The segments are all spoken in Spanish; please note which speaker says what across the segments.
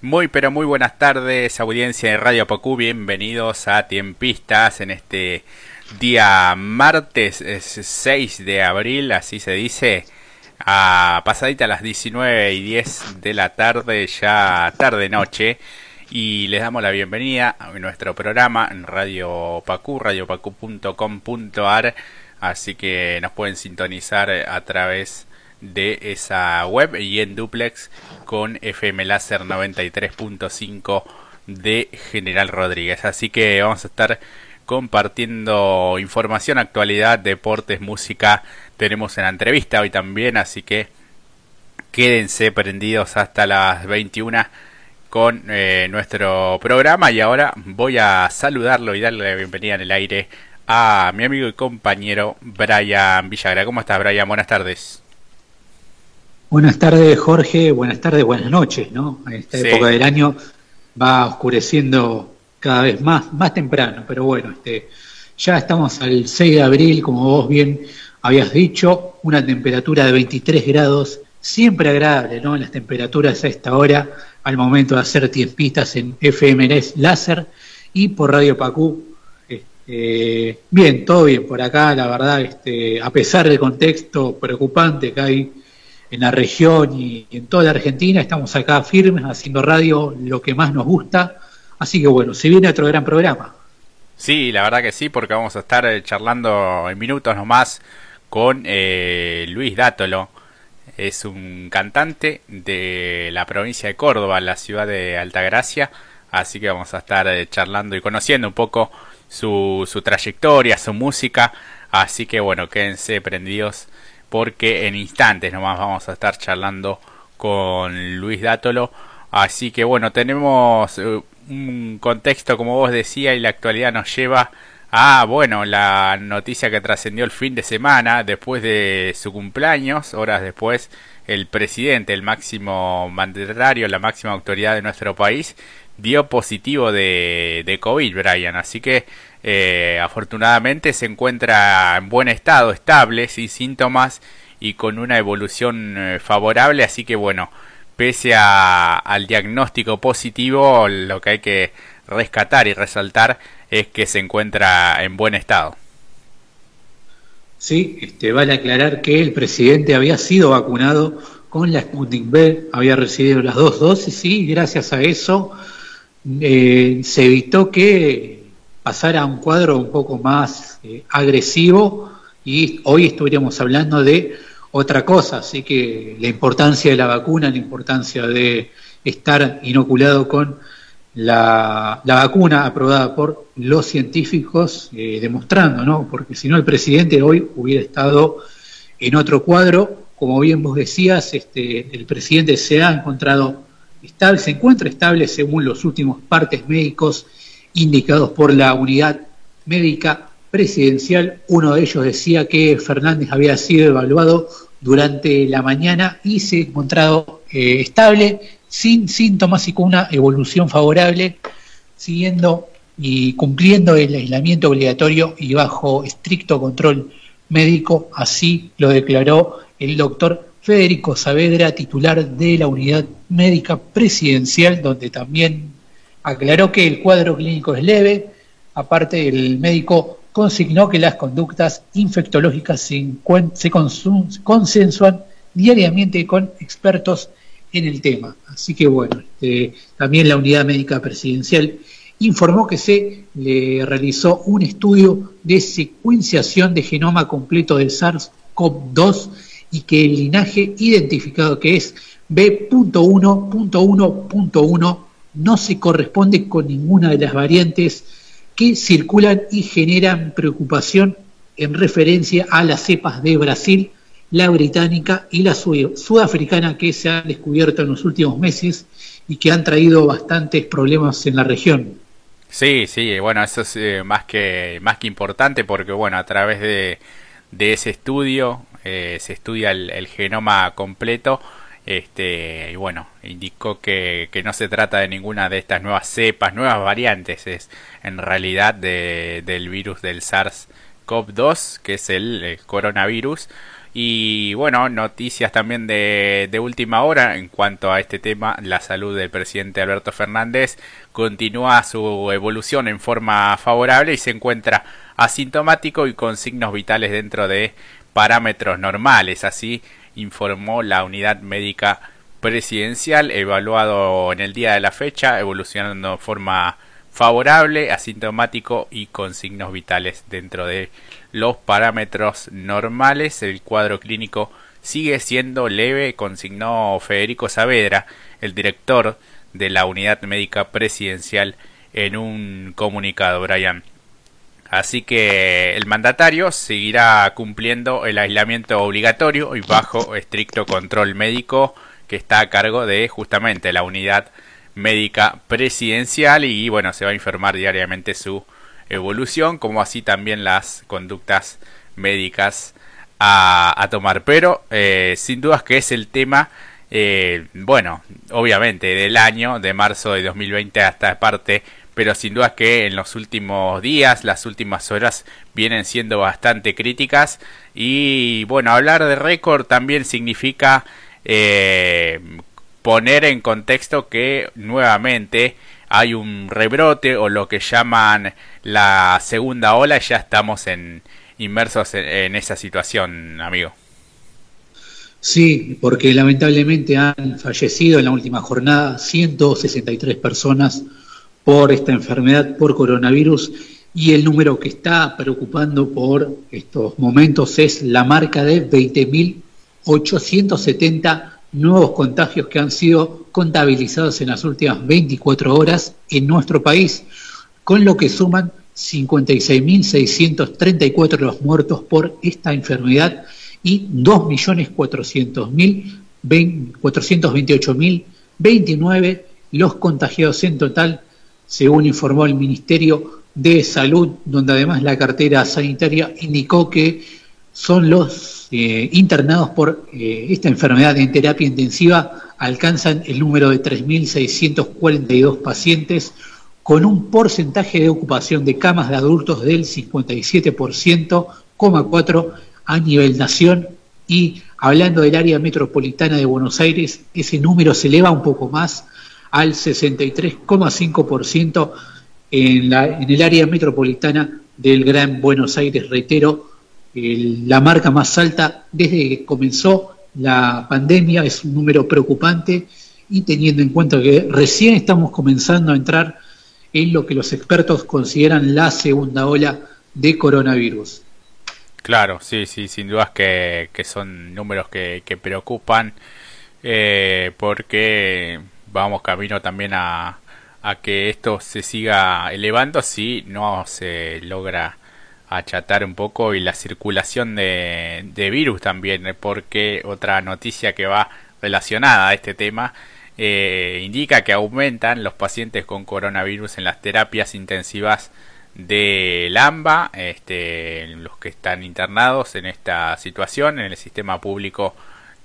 Speaker 1: Muy pero muy buenas tardes audiencia de Radio Pacú, bienvenidos a Tiempistas en este día martes 6 de abril, así se dice, a pasadita a las 19 y 10 de la tarde, ya tarde noche, y les damos la bienvenida a nuestro programa en Radio Pacú, radiopacu.com.ar, así que nos pueden sintonizar a través esa web y en duplex con FM Láser 93.5 de General Rodríguez. Así que vamos a estar compartiendo información, actualidad, deportes, música. Tenemos en la entrevista hoy también, así que quédense prendidos hasta las 21 con eh, nuestro programa y ahora voy a saludarlo y darle la bienvenida en el aire a mi amigo y compañero Brian Villagra. ¿Cómo estás, Brian? Buenas tardes.
Speaker 2: Buenas tardes, Jorge. Buenas tardes, buenas noches, ¿no? En esta época del año va oscureciendo cada vez más, más temprano, pero bueno, este, ya estamos al 6 de abril, como vos bien habías dicho, una temperatura de 23 grados, siempre agradable, ¿no? Las temperaturas a esta hora, al momento de hacer tiempistas en FMLS Láser y por Radio Pacú. Este, bien, todo bien por acá, la verdad, este, a pesar del contexto preocupante que hay en la región y en toda la Argentina. Estamos acá firmes haciendo radio, lo que más nos gusta. Así que bueno, se viene otro gran programa.
Speaker 1: Sí, la verdad que sí, porque vamos a estar eh, charlando en minutos nomás con eh, Luis Dátolo. Es un cantante de la provincia de Córdoba, la ciudad de Altagracia. Así que vamos a estar eh, charlando y conociendo un poco su, su trayectoria, su música. Así que bueno, quédense prendidos porque en instantes nomás vamos a estar charlando con Luis Dátolo. Así que bueno, tenemos eh, un contexto como vos decía y la actualidad nos lleva a, bueno, la noticia que trascendió el fin de semana después de su cumpleaños, horas después, el presidente, el máximo mandatario, la máxima autoridad de nuestro país, dio positivo de, de COVID, Brian. Así que eh, afortunadamente se encuentra en buen estado, estable, sin síntomas y con una evolución eh, favorable. Así que bueno, pese al diagnóstico positivo, lo que hay que rescatar y resaltar es que se encuentra en buen estado.
Speaker 2: Sí, este, vale aclarar que el presidente había sido vacunado con la Sputnik B, había recibido las dos dosis y gracias a eso eh, se evitó que pasar a un cuadro un poco más eh, agresivo y hoy estuviéramos hablando de otra cosa, así que la importancia de la vacuna, la importancia de estar inoculado con la, vacuna aprobada por los científicos, eh, demostrando, ¿no? Porque si no, el presidente hoy hubiera estado en otro cuadro. Como bien vos decías, este, el presidente se ha encontrado estable, se encuentra estable según los últimos partes médicos indicados por la unidad médica presidencial. Uno de ellos decía que Fernández había sido evaluado durante la mañana y se ha encontrado eh, estable, sin síntomas y con una evolución favorable, siguiendo y cumpliendo el aislamiento obligatorio y bajo estricto control médico. Así lo declaró el doctor Federico Saavedra, titular de la unidad médica presidencial, donde también aclaró que el cuadro clínico es leve, aparte el médico consignó que las conductas infectológicas se, se consensuan diariamente con expertos en el tema. Así que bueno, este, también la unidad médica presidencial informó que se le realizó un estudio de secuenciación de genoma completo del SARS-CoV-2 y que el linaje identificado que es B.1.1.1 no se corresponde con ninguna de las variantes que circulan y generan preocupación en referencia a las cepas de Brasil, la británica y la sudafricana que se han descubierto en los últimos meses y que han traído bastantes problemas en la región.
Speaker 1: Sí, sí, bueno, eso es eh, más que más que importante porque bueno, a través de, de ese estudio eh, se estudia el genoma completo este, y bueno, indicó que, que, no se trata de ninguna de estas nuevas cepas, nuevas variantes, es en realidad de, del virus del SARS-CoV-2, que es el, coronavirus. Y bueno, noticias también de, de, última hora en cuanto a este tema, la salud del presidente Alberto Fernández continúa su evolución en forma favorable y se encuentra asintomático y con signos vitales dentro de parámetros normales, así informó la unidad médica presidencial evaluado en el día de la fecha, evolucionando de forma favorable, asintomático y con signos vitales dentro de los parámetros normales. El cuadro clínico sigue siendo leve, consignó Federico Saavedra, el director de la unidad médica presidencial, en un comunicado, Brian. Así que el mandatario seguirá cumpliendo el aislamiento obligatorio y bajo estricto control médico que está a cargo de justamente la unidad médica presidencial y bueno, se va a informar diariamente su evolución, como así también las conductas médicas a, tomar. Pero eh, sin dudas que es el tema, eh, bueno, obviamente del año, de marzo de 2020 hasta parte, pero sin dudas que en los últimos días, las últimas horas vienen siendo bastante críticas y bueno, hablar de récord también significa eh, poner en contexto que nuevamente hay un rebrote o lo que llaman la segunda ola y ya estamos en, inmersos en, esa situación, amigo.
Speaker 2: Sí, porque lamentablemente han fallecido en la última jornada 163 personas por esta enfermedad, por coronavirus, y el número que está preocupando por estos momentos es la marca de 20.870 nuevos contagios que han sido contabilizados en las últimas 24 horas en nuestro país, con lo que suman 56.634 los muertos por esta enfermedad y 2.428.029 los contagiados en total, según informó el Ministerio de Salud, donde además la cartera sanitaria indicó que son los eh, internados por eh, esta enfermedad en terapia intensiva alcanzan el número de 3.642 pacientes con un porcentaje de ocupación de camas de adultos del 57,4 a nivel nación. Y hablando del área metropolitana de Buenos Aires, ese número se eleva un poco más al 63,5% en, en el área metropolitana del Gran Buenos Aires, reitero, la marca más alta desde que comenzó la pandemia, es un número preocupante y teniendo en cuenta que recién estamos comenzando a entrar en lo que los expertos consideran la segunda ola de coronavirus.
Speaker 1: Claro, sí, sí, sin dudas que, son números que, preocupan eh, porque vamos camino también a, que esto se siga elevando si no se logra achatar un poco y la circulación de, de virus también, eh, porque otra noticia que va relacionada a este tema eh, indica que aumentan los pacientes con coronavirus en las terapias intensivas de LAMBA, este, los que están internados en esta situación en el sistema público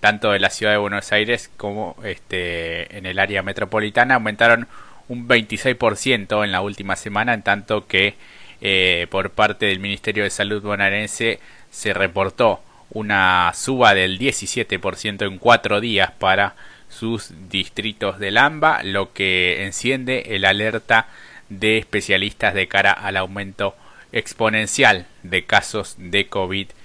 Speaker 1: tanto de la ciudad de Buenos Aires como este, en el área metropolitana aumentaron un 26% en la última semana, en tanto que eh, por parte del Ministerio de Salud bonaerense se reportó una suba del 17% en cuatro días para sus distritos de Lamba, lo que enciende el alerta de especialistas de cara al aumento exponencial de casos de COVID-19.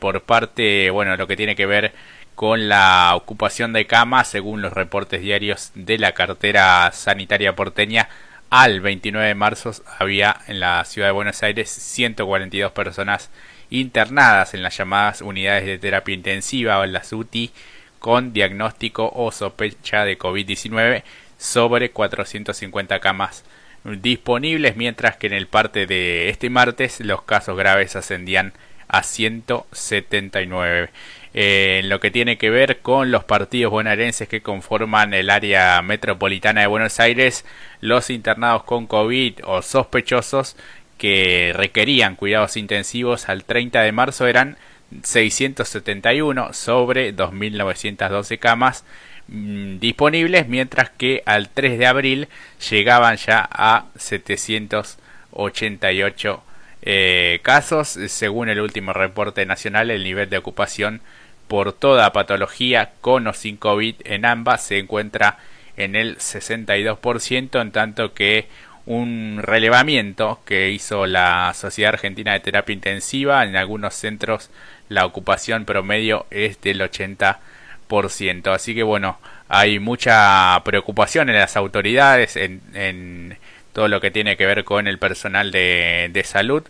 Speaker 1: Por parte, bueno, lo que tiene que ver con la ocupación de camas, según los reportes diarios de la cartera sanitaria porteña, al 29 de marzo había en la ciudad de Buenos Aires 142 personas internadas en las llamadas unidades de terapia intensiva o en las UTI con diagnóstico o sospecha de COVID-19 sobre 450 camas disponibles, mientras que en el parte de este martes los casos graves ascendían 179 en lo que tiene que ver con los partidos bonaerenses que conforman el área metropolitana de Buenos Aires, los internados con COVID o sospechosos que requerían cuidados intensivos al 30 de marzo eran 671 sobre 2.912 camas mm, disponibles, mientras que al 3 de abril llegaban ya a 788 eh, casos. Según el último reporte nacional, el nivel de ocupación por toda patología con o sin COVID en ambas se encuentra en el 62%, en tanto que un relevamiento que hizo la Sociedad Argentina de Terapia Intensiva en algunos centros la ocupación promedio es del 80%. Así que bueno, hay mucha preocupación en las autoridades, en, en todo lo que tiene que ver con el personal de, de salud.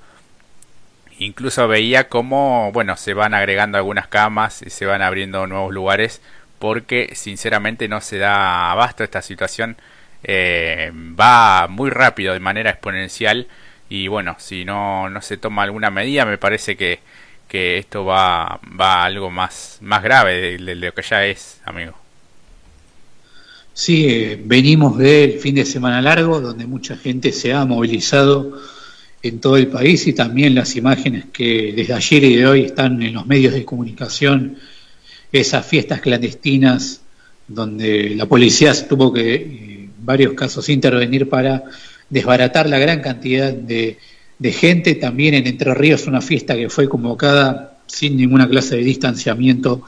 Speaker 1: Incluso veía cómo, bueno, se van agregando algunas camas y se van abriendo nuevos lugares porque sinceramente no se da abasto esta situación. Eh, va muy rápido de manera exponencial y bueno, si no, no se toma alguna medida me parece que, que esto va, va a algo más, más grave de, lo que ya es, amigo.
Speaker 2: Sí, eh, venimos del fin de semana largo, donde mucha gente se ha movilizado en todo el país y también las imágenes que desde ayer y de hoy están en los medios de comunicación, esas fiestas clandestinas donde la policía tuvo que, en eh, varios casos, intervenir para desbaratar la gran cantidad de de gente, también en Entre Ríos una fiesta que fue convocada sin ninguna clase de distanciamiento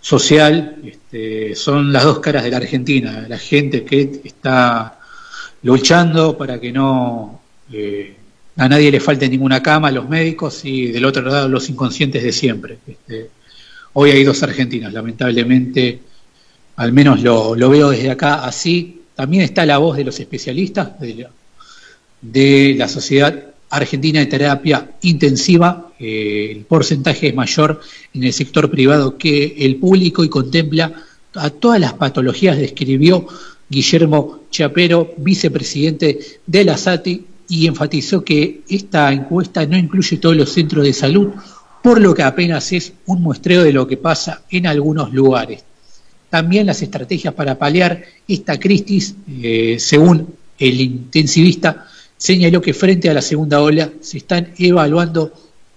Speaker 2: social, este, son las dos caras de la Argentina, la gente que está luchando para que no eh, a nadie le falte ninguna cama, los médicos y del otro lado los inconscientes de siempre. Este, hoy hay dos argentinos, lamentablemente, al menos lo, lo, veo desde acá así. También está la voz de los especialistas de la, de la sociedad Argentina de terapia intensiva, eh, el porcentaje es mayor en el sector privado que el público y contempla a todas las patologías, describió Guillermo Chapero, vicepresidente de la SATI, y enfatizó que esta encuesta no incluye todos los centros de salud, por lo que apenas es un muestreo de lo que pasa en algunos lugares. También las estrategias para paliar esta crisis, eh, según el intensivista, señaló que frente a la segunda ola se están evaluando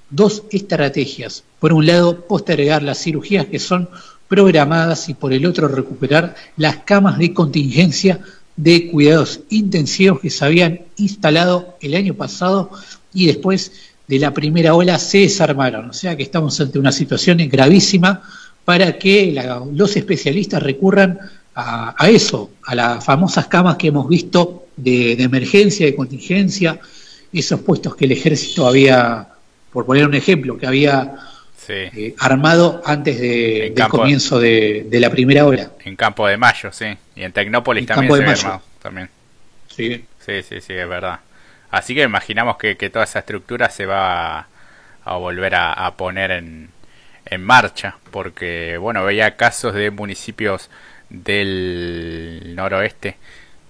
Speaker 2: dos estrategias. Por un lado, postergar las cirugías que son programadas y por el otro recuperar las camas de contingencia de cuidados intensivos que se habían instalado el año pasado y después de la primera ola se desarmaron. O sea que estamos ante una situación gravísima para que los especialistas recurran a, eso, a las famosas camas que hemos visto de, emergencia, de contingencia, esos puestos que el ejército había, por poner un ejemplo, que había eh, armado antes de, del comienzo de, la primera hora.
Speaker 1: En Campo de Mayo, sí. Y en Tecnópolis también se Mayo. armado. También. Sí. sí, sí, sí, es verdad. Así que imaginamos que, toda esa estructura se va a, volver a, poner en, en marcha, porque, bueno, veía casos de municipios del noroeste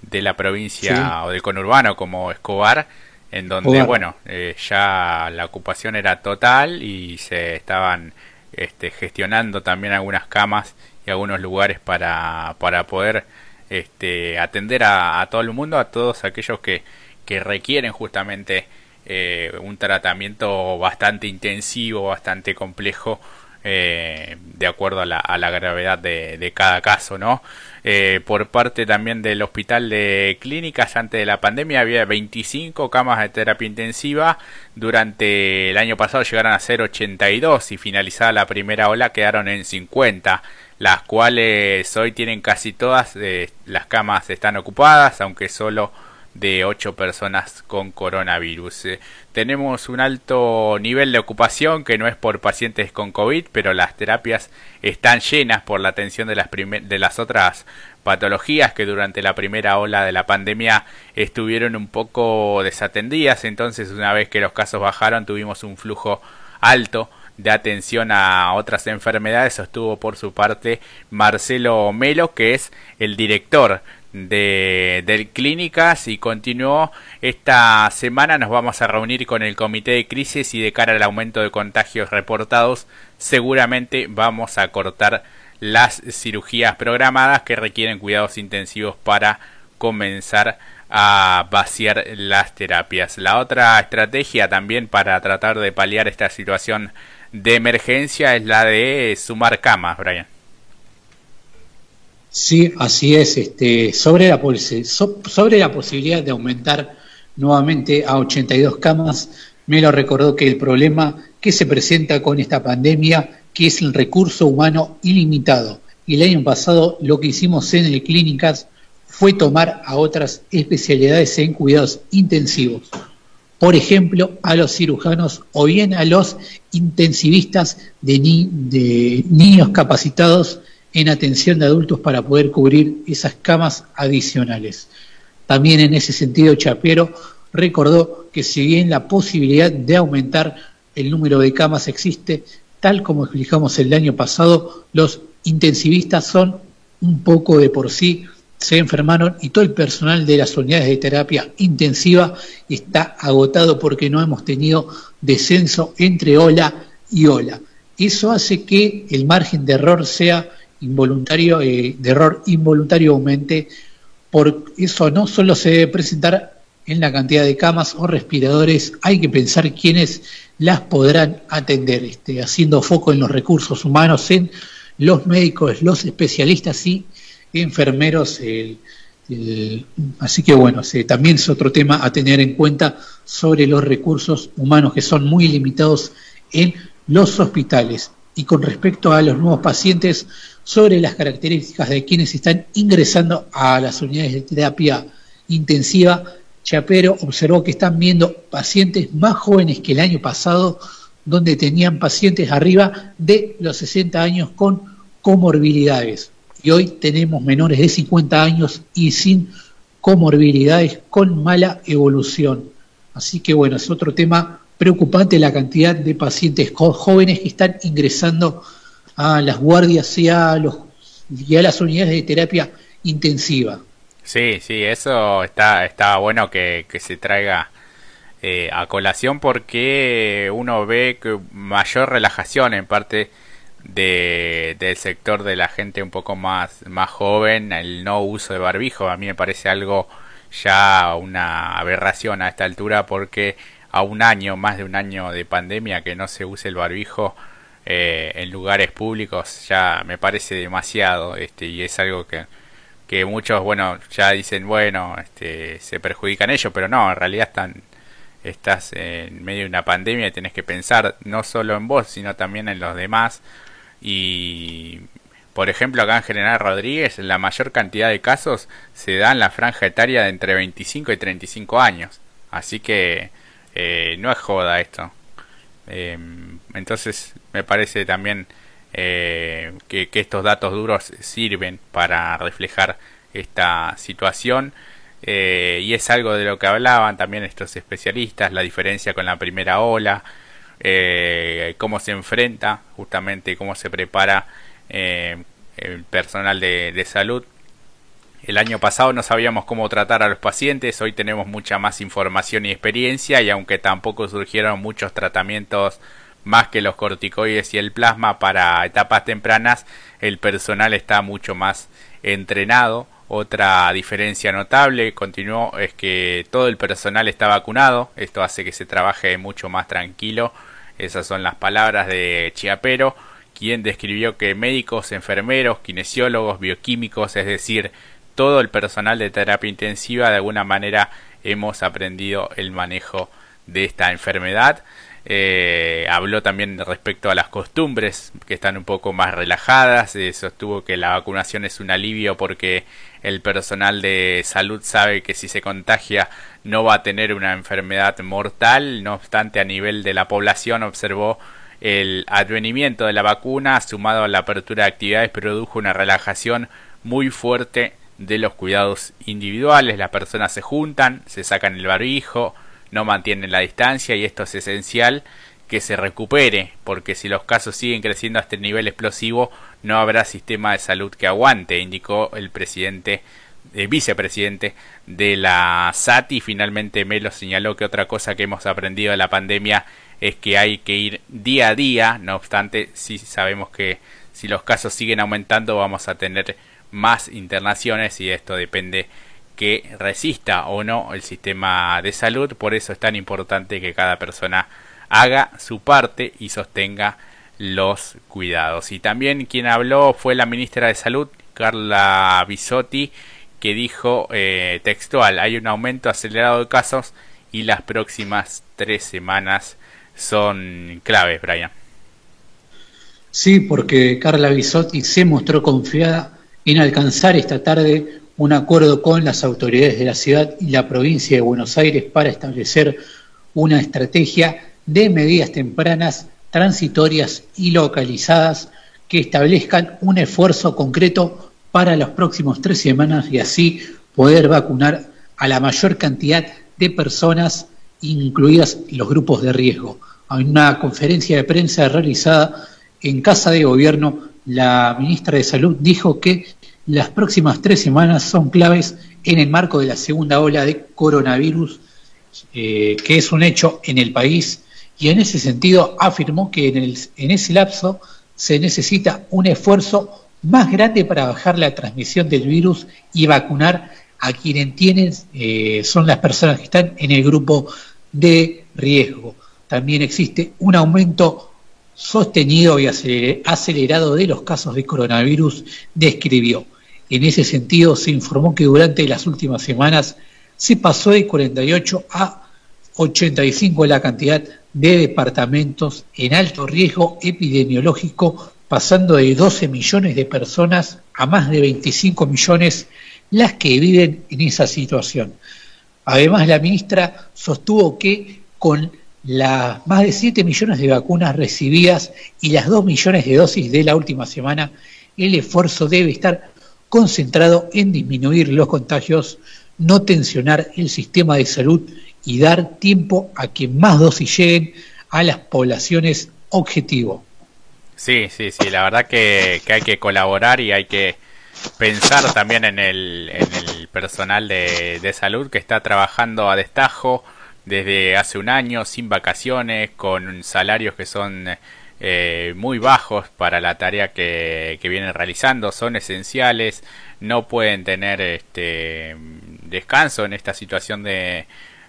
Speaker 1: de la provincia o del conurbano como Escobar, en donde, bueno, eh, ya la ocupación era total y se estaban este, gestionando también algunas camas y algunos lugares para, para poder este, atender a, todo el mundo, a todos aquellos que, que requieren justamente eh, un tratamiento bastante intensivo, bastante complejo eh, de acuerdo a la, a la gravedad de, de, cada caso, ¿no? Eh, por parte también del Hospital de Clínicas, antes de la pandemia había 25 camas de terapia intensiva, durante el año pasado llegaron a ser 82 y finalizada la primera ola quedaron en 50 las cuales hoy tienen casi todas eh, las camas están ocupadas, aunque solo de 8 personas con coronavirus. Eh, tenemos un alto nivel de ocupación que no es por pacientes con COVID, pero las terapias están llenas por la atención de las, de las otras patologías que durante la primera ola de la pandemia estuvieron un poco desatendidas. Entonces, una vez que los casos bajaron, tuvimos un flujo alto de atención a otras enfermedades, sostuvo por su parte Marcelo Melo, que es el director de, del Clínicas y continuó esta semana nos vamos a reunir con el comité de crisis y de cara al aumento de contagios reportados seguramente vamos a cortar las cirugías programadas que requieren cuidados intensivos para comenzar a vaciar las terapias. La otra estrategia también para tratar de paliar esta situación de emergencia es la de sumar camas, Brian.
Speaker 2: Sí, así es. Este, sobre, la, sobre la posibilidad de aumentar nuevamente a 82 camas, Melo recordó que el problema que se presenta con esta pandemia, que es el recurso humano ilimitado. Y el año pasado lo que hicimos en el clínicas fue tomar a otras especialidades en cuidados intensivos, por ejemplo, a los cirujanos o bien a los intensivistas de niños capacitados en atención de adultos para poder cubrir esas camas adicionales. También en ese sentido, Chapero recordó que si bien la posibilidad de aumentar el número de camas existe, tal como explicamos el año pasado, los intensivistas son un poco de por sí se enfermaron y todo el personal de las unidades de terapia intensiva está agotado porque no hemos tenido descenso entre ola y ola. Eso hace que el margen de error sea involuntario, eh, de error involuntario aumente. Por eso no solo se debe presentar en la cantidad de camas o respiradores, hay que pensar quiénes las podrán atender, este, haciendo foco en los recursos humanos, en los médicos, los especialistas y enfermeros. así que bueno, también es otro tema a tener en cuenta sobre los recursos humanos que son muy limitados en los hospitales. Y con respecto a los nuevos pacientes, sobre las características de quienes están ingresando a las unidades de terapia intensiva, Chapero observó que están viendo pacientes más jóvenes que el año pasado, donde tenían pacientes arriba de los 60 años con comorbilidades y hoy tenemos menores de 50 años y sin comorbilidades con mala evolución. Así que bueno, es otro tema preocupante la cantidad de pacientes jóvenes que están ingresando a las guardias y a, los, y a las unidades de terapia intensiva.
Speaker 1: Sí, sí, eso está, está bueno que, que se traiga eh, a colación porque uno ve que mayor relajación en parte de, del sector de la gente un poco más, más joven, el no uso de barbijo. A mí me parece algo ya una aberración a esta altura porque a un año, más de un año de pandemia que no se use el barbijo eh, en lugares públicos ya me parece demasiado este y es algo que, que muchos bueno ya dicen bueno este se perjudican ellos pero no en realidad están estás en medio de una pandemia y tienes que pensar no solo en vos sino también en los demás y por ejemplo acá en General Rodríguez la mayor cantidad de casos se da en la franja etaria de entre 25 y 35 años. Así que eh, no es joda esto. Em, entonces me parece también eh, que, estos datos duros sirven para reflejar esta situación. Eh, y es algo de lo que hablaban también estos especialistas, la diferencia con la primera ola, eh, cómo se enfrenta, justamente cómo se prepara eh, el personal de, salud. El año pasado no sabíamos cómo tratar a los pacientes, hoy tenemos mucha más información y experiencia y aunque tampoco surgieron muchos tratamientos más que los corticoides y el plasma para etapas tempranas, el personal está mucho más entrenado. Otra diferencia notable, continuó, es que todo el personal está vacunado, esto hace que se trabaje mucho más tranquilo esas son las palabras de Chiapero, quien describió que médicos, enfermeros, kinesiólogos, bioquímicos, es decir, todo el personal de terapia intensiva, de alguna manera hemos aprendido el manejo de esta enfermedad. Eh, habló también respecto a las costumbres que están un poco más relajadas. Eh, sostuvo que la vacunación es un alivio porque el personal de salud sabe que si se contagia no va a tener una enfermedad mortal, no obstante a nivel de la población observó el advenimiento de la vacuna sumado a la apertura de actividades produjo una relajación muy fuerte de los cuidados individuales, las personas se juntan, se sacan el barbijo, no mantienen la distancia y esto es esencial que se recupere, porque si los casos siguen creciendo a este nivel explosivo, no habrá sistema de salud que aguante, indicó el presidente, el vicepresidente de la SATI. Finalmente Melo señaló que otra cosa que hemos aprendido de la pandemia es que hay que ir día a día, no obstante, sí sabemos que si los casos siguen aumentando vamos a tener más internaciones y esto depende que resista o no el sistema de salud, por eso es tan importante que cada persona haga su parte y sostenga los cuidados. Y también quien habló fue la ministra de Salud, Carla Bisotti, que dijo eh, textual, hay un aumento acelerado de casos y las próximas tres semanas son claves, Brian.
Speaker 2: Sí, porque Carla Bisotti se mostró confiada en alcanzar esta tarde un acuerdo con las autoridades de la ciudad y la provincia de Buenos Aires para establecer una estrategia de medidas tempranas, transitorias y localizadas que establezcan un esfuerzo concreto para las próximas tres semanas y así poder vacunar a la mayor cantidad de personas, incluidas los grupos de riesgo. En una conferencia de prensa realizada en Casa de Gobierno, la ministra de Salud dijo que las próximas tres semanas son claves en el marco de la segunda ola de coronavirus, eh, que es un hecho en el país, y en ese sentido afirmó que en, ese lapso se necesita un esfuerzo más grande para bajar la transmisión del virus y vacunar a quienes tienen, eh, son las personas que están en el grupo de riesgo. También existe un aumento sostenido y acelerado de los casos de coronavirus, describió. En ese sentido, se informó que durante las últimas semanas se pasó de 48 a 85 la cantidad de departamentos en alto riesgo epidemiológico, pasando de 12 millones de personas a más de 25 millones las que viven en esa situación. Además, la ministra sostuvo que con las más de 7 millones de vacunas recibidas y las 2 millones de dosis de la última semana, el esfuerzo debe estar concentrado en disminuir los contagios, no tensionar el sistema de salud y dar tiempo a que más dosis lleguen a las poblaciones objetivo.
Speaker 1: Sí, sí, sí, la verdad que, hay que colaborar y hay que pensar también en el, en el personal de, de salud que está trabajando a destajo desde hace un año, sin vacaciones, con salarios que son eh, muy bajos para la tarea que, que, vienen realizando, son esenciales, no pueden tener este descanso en esta situación de,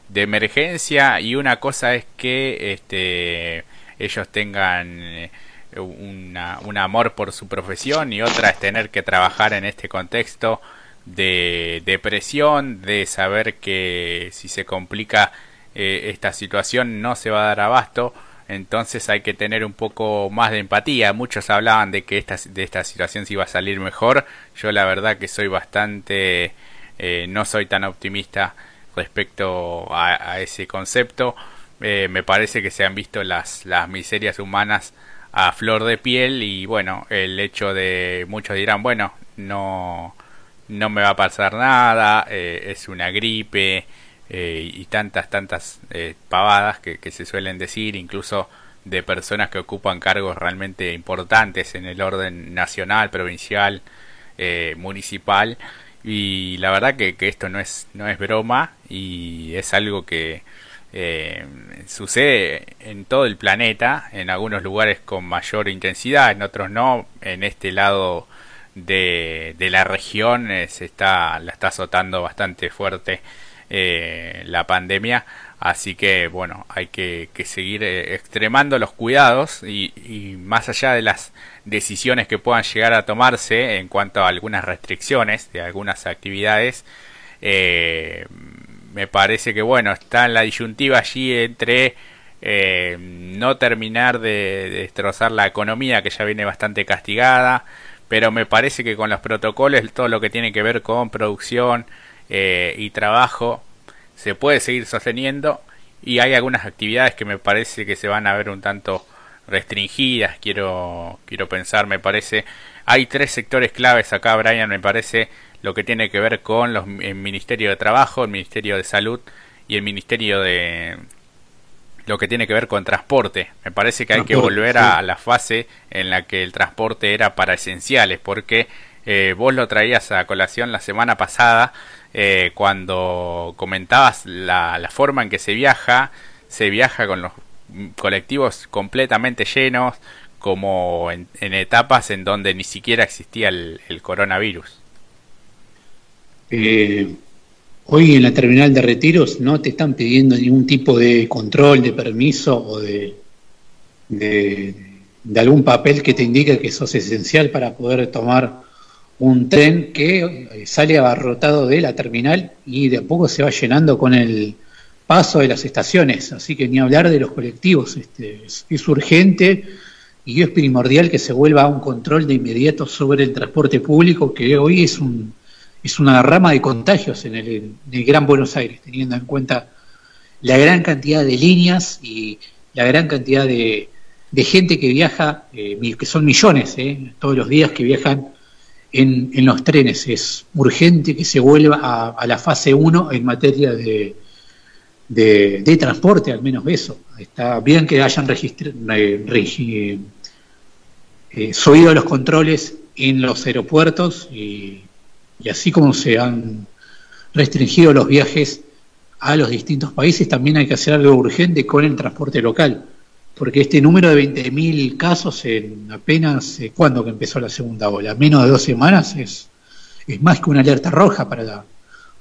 Speaker 1: de emergencia y una cosa es que este, ellos tengan eh, una, un amor por su profesión y otra es tener que trabajar en este contexto de depresión, de saber que si se complica eh, esta situación no se va a dar abasto, entonces hay que tener un poco más de empatía. Muchos hablaban de que esta, de esta situación se iba a salir mejor. Yo la verdad que soy bastante, eh, no soy tan optimista respecto a, ese concepto. Eh, me parece que se han visto las, las miserias humanas a flor de piel y bueno, el hecho de muchos dirán, bueno, no, no me va a pasar nada, es una gripe, eh, y tantas, tantas eh, pavadas que, se suelen decir, incluso de personas que ocupan cargos realmente importantes en el orden nacional, provincial, eh, municipal. Y la verdad que, que, esto no es, no es broma y es algo que sucede en todo el planeta, en algunos lugares con mayor intensidad, en otros no. En este lado de, de la región se está, la está azotando bastante fuerte eh, la pandemia. Así que bueno, hay que, seguir eh, extremando los cuidados y, más allá de las decisiones que puedan llegar a tomarse en cuanto a algunas restricciones de algunas actividades, eh, me parece que bueno, está en la disyuntiva allí entre no terminar de, destrozar la economía que ya viene bastante castigada, pero me parece que con los protocolos, todo lo que tiene que ver con producción, eh, y trabajo se puede seguir sosteniendo y hay algunas actividades que me parece que se van a ver un tanto restringidas, quiero, quiero pensar, me parece. Hay tres sectores claves acá, Brian, me parece, lo que tiene que ver con los, el Ministerio de Trabajo, el Ministerio de Salud y el Ministerio de lo que tiene que ver con transporte. Me parece que hay que volver a, la fase en la que el transporte era para esenciales, porque eh, vos lo traías a colación la semana pasada eh, cuando comentabas la, la, forma en que se viaja, se viaja con los colectivos completamente llenos, como en, etapas en donde ni siquiera existía el, coronavirus.
Speaker 2: Eh, hoy en la terminal de retiros no te están pidiendo ningún tipo de control, de permiso o de, de, de algún papel que te indique que sos esencial para poder tomar un tren que eh, sale abarrotado de la terminal y de a poco se va llenando con el paso de las estaciones, así que ni hablar de los colectivos. Este, es, urgente y es primordial que se vuelva a un control de inmediato sobre el transporte público, que hoy es, un, es una rama de contagios en el, en el Gran Buenos Aires, teniendo en cuenta la gran cantidad de líneas y la gran cantidad de, gente que viaja, eh, que son millones, eh, todos los días que viajan en, en, los trenes. Es urgente que se vuelva a, la fase 1 en materia de, de, transporte, al menos eso. Está bien que hayan eh, eh, subido los controles en los aeropuertos y así como se han restringido los viajes a los distintos países, también hay que hacer algo urgente con el transporte local porque este número de 20.000 casos en apenas, eh, ¿cuándo que empezó la segunda ola? Menos de dos semanas es, es más que una alerta roja para,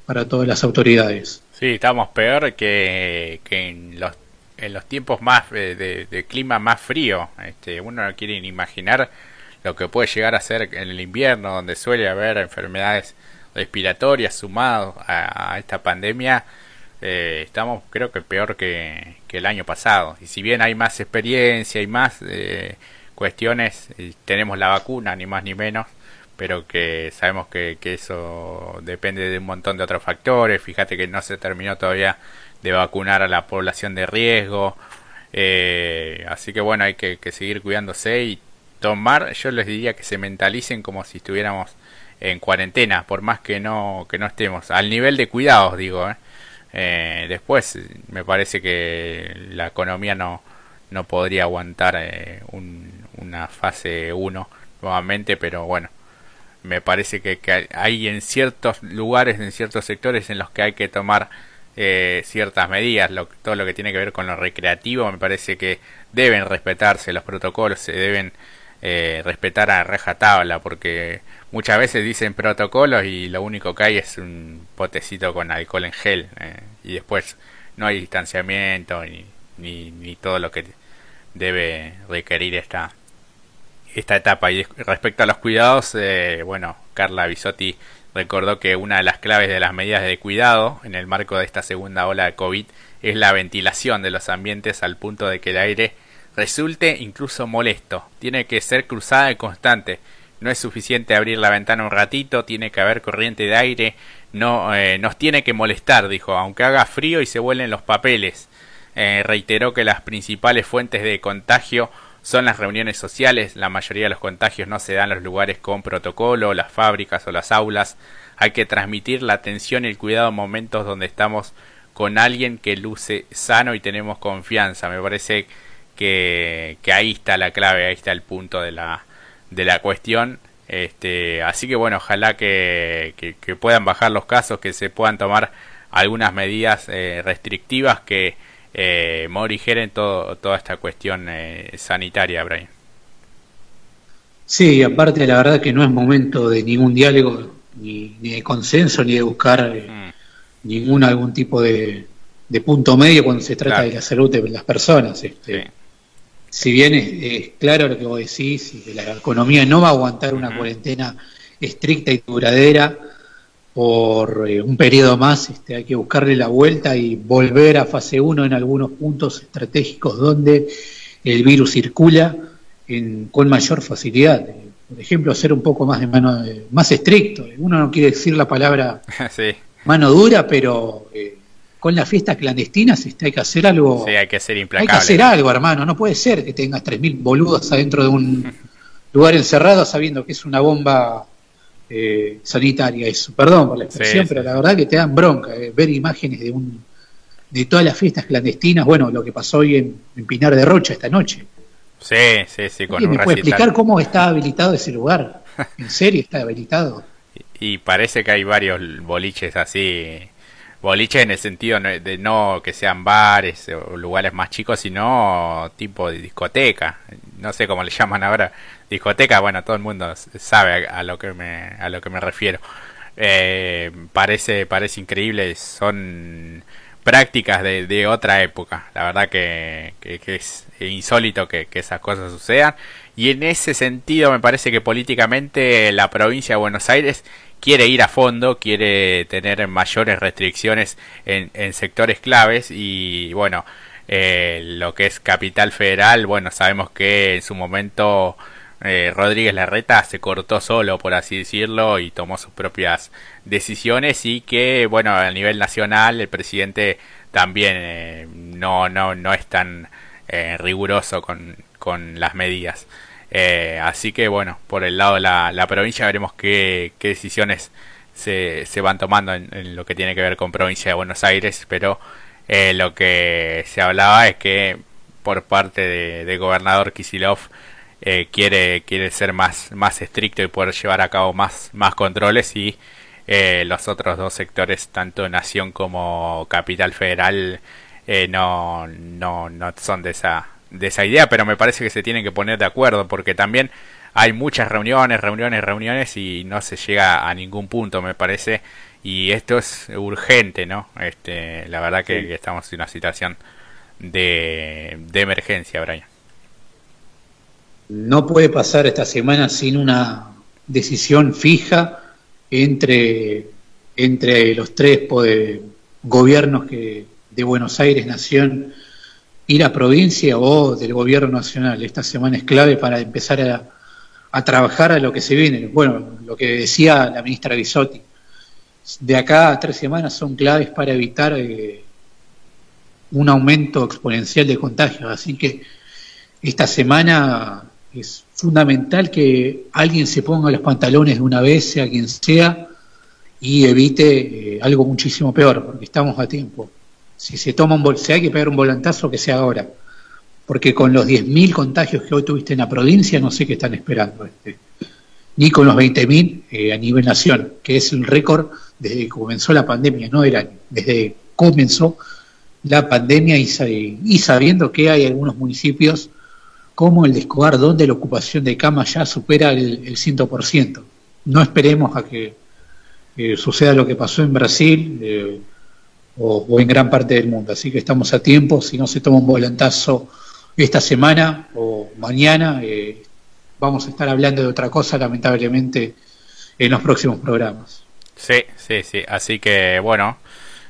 Speaker 2: para todas las autoridades.
Speaker 1: Sí, estamos peor que, que en, los, en los tiempos más eh, de, clima más frío. Este, uno no quiere ni imaginar lo que puede llegar a ser en el invierno, donde suele haber enfermedades respiratorias sumadas a esta pandemia eh, estamos creo que peor que, el año pasado. Y si bien hay más experiencia y más eh, cuestiones, tenemos la vacuna, ni más ni menos, pero que sabemos que, eso depende de un montón de otros factores. Fíjate que no se terminó todavía de vacunar a la población de riesgo. Eh, así que bueno, hay que, que, seguir cuidándose y tomar, yo les diría que se mentalicen como si estuviéramos en cuarentena, por más que no, que no estemos. Al nivel de cuidados, digo, ¿eh? Eh, después me parece que la economía no, no podría aguantar eh, una fase 1 nuevamente, pero bueno, me parece que, hay en ciertos lugares, en ciertos sectores en los que hay que tomar eh, ciertas medidas, todo lo que tiene que ver con lo recreativo, me parece que deben respetarse los protocolos, se deben eh, respetar a reja tabla, porque muchas veces dicen protocolos y lo único que hay es un potecito con alcohol en gel eh, y después no hay distanciamiento ni, ni, todo lo que debe requerir esta esta etapa. Y respecto a los cuidados eh, bueno Carla Bisotti recordó que una de las claves de las medidas de cuidado en el marco de esta segunda ola de COVID es la ventilación de los ambientes al punto de que el aire resulte incluso molesto. Tiene que ser cruzada y constante. No es suficiente abrir la ventana un ratito, tiene que haber corriente de aire. No eh, nos tiene que molestar, dijo, aunque haga frío y se vuelen los papeles. Eh, reiteró que las principales fuentes de contagio son las reuniones sociales. La mayoría de los contagios no se dan en los lugares con protocolo, las fábricas o las aulas. Hay que transmitir la atención y el cuidado en momentos donde estamos con alguien que luce sano y tenemos confianza. Me parece ahí está la clave, ahí está el punto de la, de la cuestión. Este, así que bueno, ojalá que, que, puedan bajar los casos, que se puedan tomar algunas medidas eh, restrictivas que eh, morigeren todo, toda esta cuestión eh, sanitaria, Brian.
Speaker 2: Sí, aparte la verdad que no es momento de ningún diálogo, ni, ni de consenso, ni de buscar mm. ningún algún tipo de, de, punto medio cuando se trata de la salud de las personas. Este si bien es, claro lo que vos decís, y que la economía no va a aguantar una cuarentena estricta y duradera por eh, un periodo más, este, hay que buscarle la vuelta y volver a fase 1 en algunos puntos estratégicos donde el virus circula con mayor facilidad. Por ejemplo, ser un poco más de mano, más estricto. Uno no quiere decir la palabra mano dura, pero eh, con las fiestas clandestinas este, hay que hacer algo.
Speaker 1: Sí, hay que ser implacable.
Speaker 2: Hay que hacer algo, hermano. No puede ser que tengas 3.000 boludos adentro de un lugar encerrado sabiendo que es una bomba eh, sanitaria. Eso, perdón por la expresión, pero la verdad que te dan bronca eh, ver imágenes de un de todas las fiestas clandestinas. Bueno, lo que pasó hoy en, Pinar de Rocha esta noche.
Speaker 1: Sí, sí, sí.
Speaker 2: Con ¿Me puede explicar cómo está habilitado ese lugar? ¿En serio está habilitado?
Speaker 1: y parece que hay varios boliches así boliche en el sentido de no que sean bares o lugares más chicos, sino tipo de discoteca. No sé cómo le llaman ahora. Discoteca, bueno, todo el mundo sabe a, lo que me a lo que me refiero. Eh, parece parece increíble, son prácticas de, otra época. La verdad que, que, es insólito que, que esas cosas sucedan. Y en ese sentido me parece que políticamente la provincia de Buenos Aires quiere ir a fondo, quiere tener mayores restricciones en, sectores claves y bueno, eh, lo que es Capital Federal, bueno, sabemos que en su momento eh, Rodríguez Larreta se cortó solo, por así decirlo, y tomó sus propias decisiones y que, bueno, a nivel nacional el presidente también eh, no, no, no es tan eh, riguroso con, con las medidas. Así que, bueno, por el lado de la, la provincia veremos qué, qué decisiones se, se van tomando en, lo que tiene que ver con provincia de Buenos Aires, pero lo que se hablaba es que por parte de, de gobernador Kisilov eh, quiere, quiere ser más, más estricto y poder llevar a cabo más, más controles y eh, los otros dos sectores, tanto Nación como Capital Federal, eh, no, no, no son de esa, de esa idea, pero me parece que se tienen que poner de acuerdo porque también hay muchas reuniones, reuniones, reuniones y no se llega a ningún punto, me parece. Y esto es urgente, ¿no? Este, la verdad que, estamos en una situación de, de emergencia, Brian
Speaker 2: no puede pasar esta semana sin una decisión fija entre, entre los tres gobiernos que, de Buenos Aires, Nación y la provincia o del gobierno nacional. Esta semana es clave para empezar a, a trabajar a lo que se viene. Bueno, lo que decía la ministra Bisotti, de acá a tres semanas son claves para evitar eh, un aumento exponencial de contagios. Así que esta semana es fundamental que alguien se ponga los pantalones de una vez, sea quien sea, y evite eh, algo muchísimo peor, porque estamos a tiempo. Si se toma un si hay que pegar un volantazo, que sea ahora. Porque con los 10.000 contagios que hoy tuviste en la provincia, no sé qué están esperando. Este. Ni con los 20.000 eh, a nivel nación, que es el récord desde que comenzó la pandemia, no era desde que comenzó la pandemia y, sabiendo que hay algunos municipios como el de Escobar, donde la ocupación de camas ya supera el, el 100%. No esperemos a que suceda lo que pasó en Brasil eh, o, en gran parte del mundo. Así que estamos a tiempo. Si no se toma un volantazo esta semana o mañana, eh, vamos a estar hablando de otra cosa, lamentablemente, en los próximos programas.
Speaker 1: Sí, sí, sí. Así que, bueno,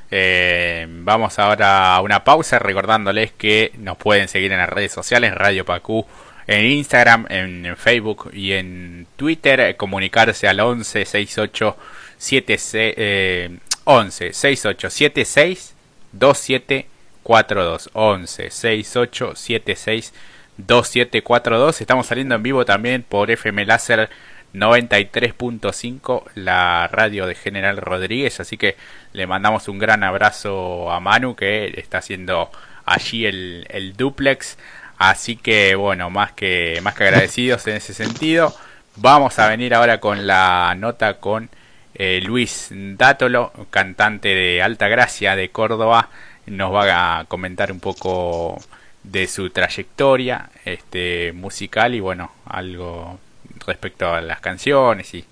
Speaker 1: eh, vamos ahora a una pausa recordándoles que nos pueden seguir en las redes sociales, Radio Pacú, en Instagram, en Facebook y en Twitter, comunicarse al 11 68 76 eh, 11 68 76 2742 11 68 76 2742 estamos saliendo en vivo también por FM Láser 93.5 la radio de General Rodríguez. Así que le mandamos un gran abrazo a Manu que está haciendo allí el, el duplex. Así que bueno más que más que agradecidos en ese sentido. Vamos a venir ahora con la nota con eh, Luis Dátolo cantante de Alta Gracia de Córdoba nos va a comentar un poco de su trayectoria este musical y bueno algo respecto a las canciones y,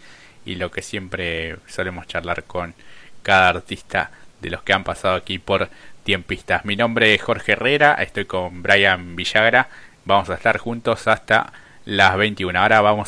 Speaker 1: y lo que siempre solemos charlar con cada artista de los que han pasado aquí por Tiempistas. Mi nombre es Jorge Herrera, estoy con Brian Villagra, vamos a estar juntos hasta las 21. Ahora vamos